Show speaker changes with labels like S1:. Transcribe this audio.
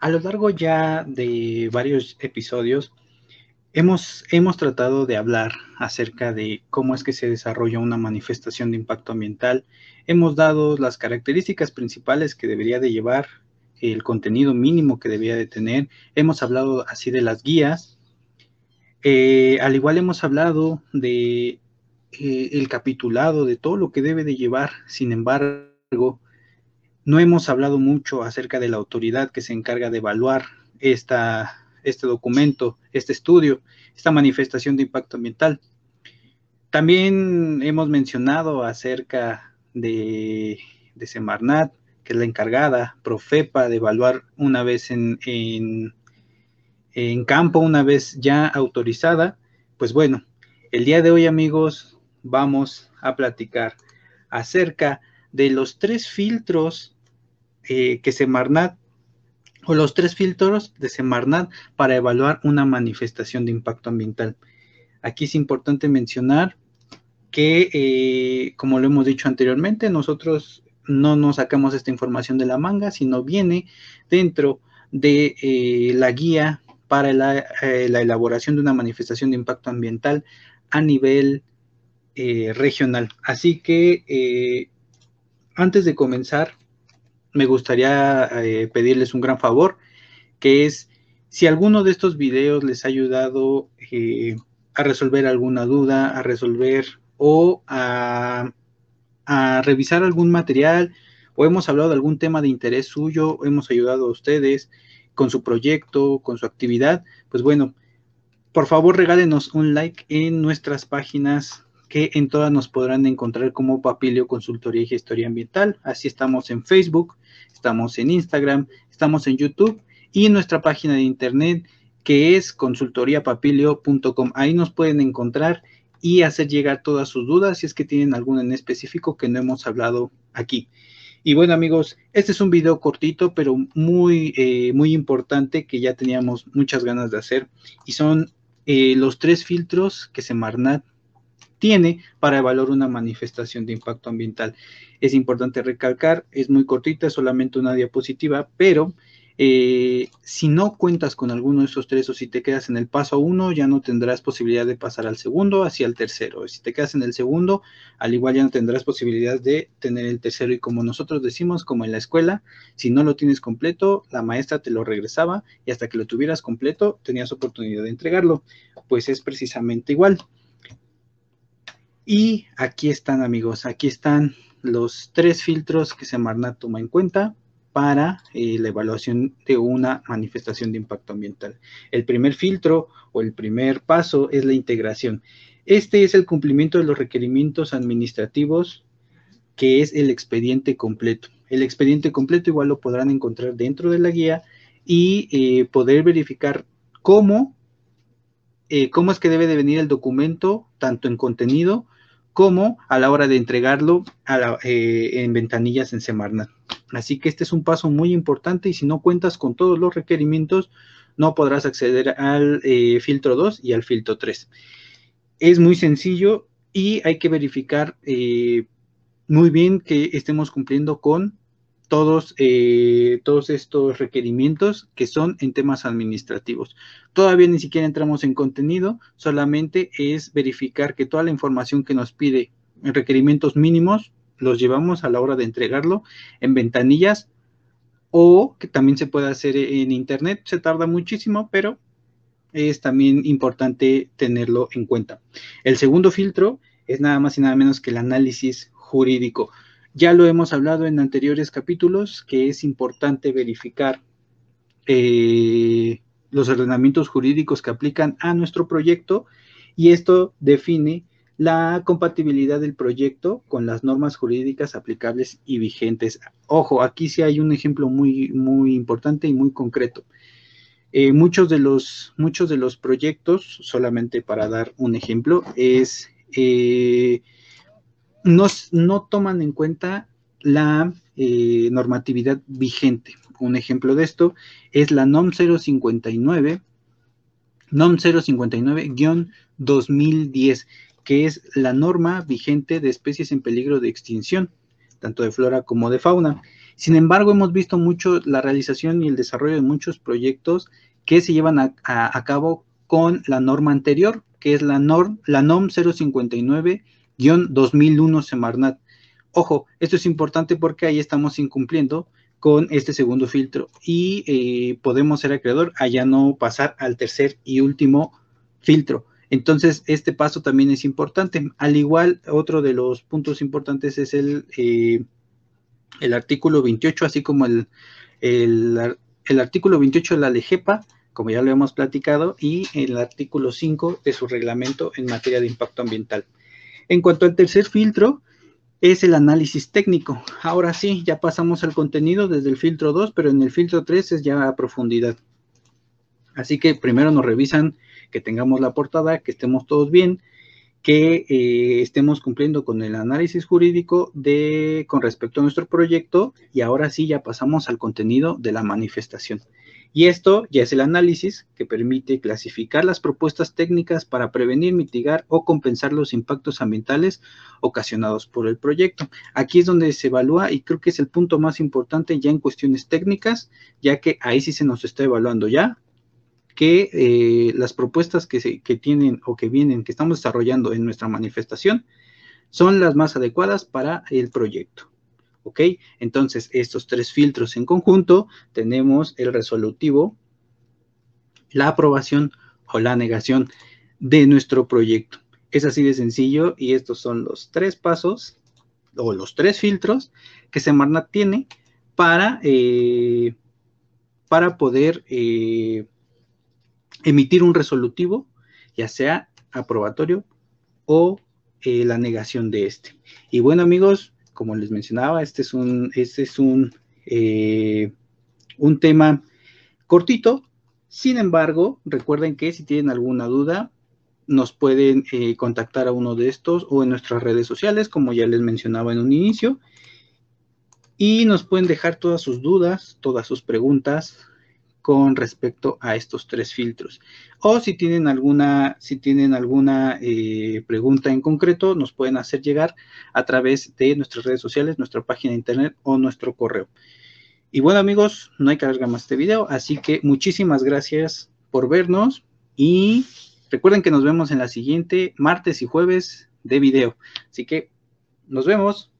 S1: A lo largo ya de varios episodios, hemos, hemos tratado de hablar acerca de cómo es que se desarrolla una manifestación de impacto ambiental. Hemos dado las características principales que debería de llevar, el contenido mínimo que debería de tener. Hemos hablado así de las guías. Eh, al igual hemos hablado de eh, el capitulado, de todo lo que debe de llevar. Sin embargo, no hemos hablado mucho acerca de la autoridad que se encarga de evaluar esta, este documento, este estudio, esta manifestación de impacto ambiental. También hemos mencionado acerca de, de Semarnat, que es la encargada, Profepa, de evaluar una vez en, en, en campo, una vez ya autorizada. Pues bueno, el día de hoy amigos vamos a platicar acerca de los tres filtros eh, que Semarnat o los tres filtros de Semarnat para evaluar una manifestación de impacto ambiental. Aquí es importante mencionar que, eh, como lo hemos dicho anteriormente, nosotros no nos sacamos esta información de la manga, sino viene dentro de eh, la guía para la, elaboración de una manifestación de impacto ambiental a nivel regional. Así que antes de comenzar, me gustaría eh, pedirles un gran favor, que es si alguno de estos videos les ha ayudado eh, a resolver alguna duda, a resolver o a, a, revisar algún material, o hemos hablado de algún tema de interés suyo, hemos ayudado a ustedes con su proyecto, con su actividad, pues bueno, por favor regálenos un like en nuestras páginas que en todas nos podrán encontrar como Papilio Consultoría y Gestoría Ambiental. Así estamos en Facebook, estamos en Instagram, estamos en YouTube y en nuestra página de internet que es consultoriapapilio.com. Ahí nos pueden encontrar y hacer llegar todas sus dudas si es que tienen alguna en específico que no hemos hablado aquí. Y bueno amigos, este es un video cortito pero muy, eh, muy importante que ya teníamos muchas ganas de hacer y son eh, los tres filtros que Semarnat tiene para evaluar una manifestación de impacto ambiental. Es importante recalcar, es muy cortita, es solamente una diapositiva, pero eh, si no cuentas con alguno de esos tres o si te quedas en el paso uno, ya no tendrás posibilidad de pasar al segundo hacia el tercero. Si te quedas en el segundo, al igual ya no tendrás posibilidad de tener el tercero. Y como nosotros decimos, como en la escuela, si no lo tienes completo, la maestra te lo regresaba y hasta que lo tuvieras completo, tenías oportunidad de entregarlo. Pues es precisamente igual. Y aquí están amigos, aquí están los tres filtros que Semarnat toma en cuenta para eh, la evaluación de una manifestación de impacto ambiental. El primer filtro o el primer paso es la integración. Este es el cumplimiento de los requerimientos administrativos que es el expediente completo. El expediente completo igual lo podrán encontrar dentro de la guía y eh, poder verificar cómo, eh, cómo es que debe de venir el documento, tanto en contenido como a la hora de entregarlo eh, en ventanillas en Semarnat. Así que este es un paso muy importante y si no cuentas con todos los requerimientos, no podrás acceder al eh, filtro 2 y al filtro 3. Es muy sencillo y hay que verificar eh, muy bien que estemos cumpliendo con todos, eh, todos estos requerimientos que son en temas administrativos. Todavía ni siquiera entramos en contenido, solamente es verificar que toda la información que nos pide en requerimientos mínimos los llevamos a la hora de entregarlo en ventanillas o que también se puede hacer en internet. Se tarda muchísimo, pero es también importante tenerlo en cuenta. El segundo filtro es nada más y nada menos que el análisis jurídico. Ya lo hemos hablado en anteriores capítulos, que es importante verificar eh, los ordenamientos jurídicos que aplican a nuestro proyecto y esto define la compatibilidad del proyecto con las normas jurídicas aplicables y vigentes. Ojo, aquí sí hay un ejemplo muy, muy importante y muy concreto. Eh, muchos, de los, muchos de los proyectos, solamente para dar un ejemplo, es eh, no, toman en cuenta la eh, normatividad vigente. Un ejemplo de esto es la NOM 059, NOM 059-2010, que es la norma vigente de especies en peligro de extinción, tanto de flora como de fauna. Sin embargo, hemos visto mucho la realización y el desarrollo de muchos proyectos que se llevan a, cabo con la norma anterior, que es la, norm, la NOM 059-2001 Semarnat. Ojo, esto es importante porque ahí estamos incumpliendo con este segundo filtro y eh, podemos ser acreedor a ya no pasar al tercer y último filtro. Entonces, este paso también es importante. Al igual, otro de los puntos importantes es el, eh, artículo 28, así como el, el, el, artículo 28 de la LEGEPA, como ya lo hemos platicado, y el artículo 5 de su reglamento en materia de impacto ambiental. En cuanto al tercer filtro, es el análisis técnico. Ahora sí, ya pasamos al contenido desde el filtro 2, pero en el filtro 3 es ya a profundidad. Así que primero nos revisan que tengamos la portada, que estemos todos bien, que eh, estemos cumpliendo con el análisis jurídico de con respecto a nuestro proyecto y ahora sí ya pasamos al contenido de la manifestación. Y esto ya es el análisis que permite clasificar las propuestas técnicas para prevenir, mitigar o compensar los impactos ambientales ocasionados por el proyecto. Aquí es donde se evalúa y creo que es el punto más importante ya en cuestiones técnicas, ya que ahí sí se nos está evaluando ya que eh, las propuestas que, se, que tienen o que vienen, que estamos desarrollando en nuestra manifestación, son las más adecuadas para el proyecto. ¿Ok? Entonces, estos tres filtros en conjunto, tenemos el resolutivo, la aprobación o la negación de nuestro proyecto. Es así de sencillo y estos son los tres pasos o los tres filtros que Semarnat tiene para, eh, para poder eh, emitir un resolutivo, ya sea aprobatorio o eh, la negación de este. Y bueno, amigos, como les mencionaba, este es un, este es un, eh, un tema cortito. Sin embargo, recuerden que si tienen alguna duda, nos pueden eh, contactar a uno de estos o en nuestras redes sociales, como ya les mencionaba en un inicio. Y nos pueden dejar todas sus dudas, todas sus preguntas con respecto a estos tres filtros. O si tienen alguna, si tienen alguna eh, pregunta en concreto, nos pueden hacer llegar a través de nuestras redes sociales, nuestra página de internet o nuestro correo. Y bueno amigos, no hay que alargar más este video, así que muchísimas gracias por vernos y recuerden que nos vemos en la siguiente martes y jueves de video. Así que nos vemos.